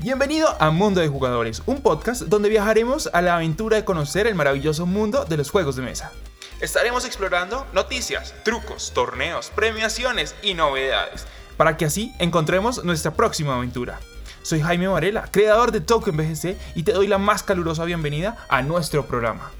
Bienvenido a Mundo de Jugadores, un podcast donde viajaremos a la aventura de conocer el maravilloso mundo de los juegos de mesa. Estaremos explorando noticias, trucos, torneos, premiaciones y novedades, para que así encontremos nuestra próxima aventura. Soy Jaime Varela, creador de Token BGC y te doy la más calurosa bienvenida a nuestro programa.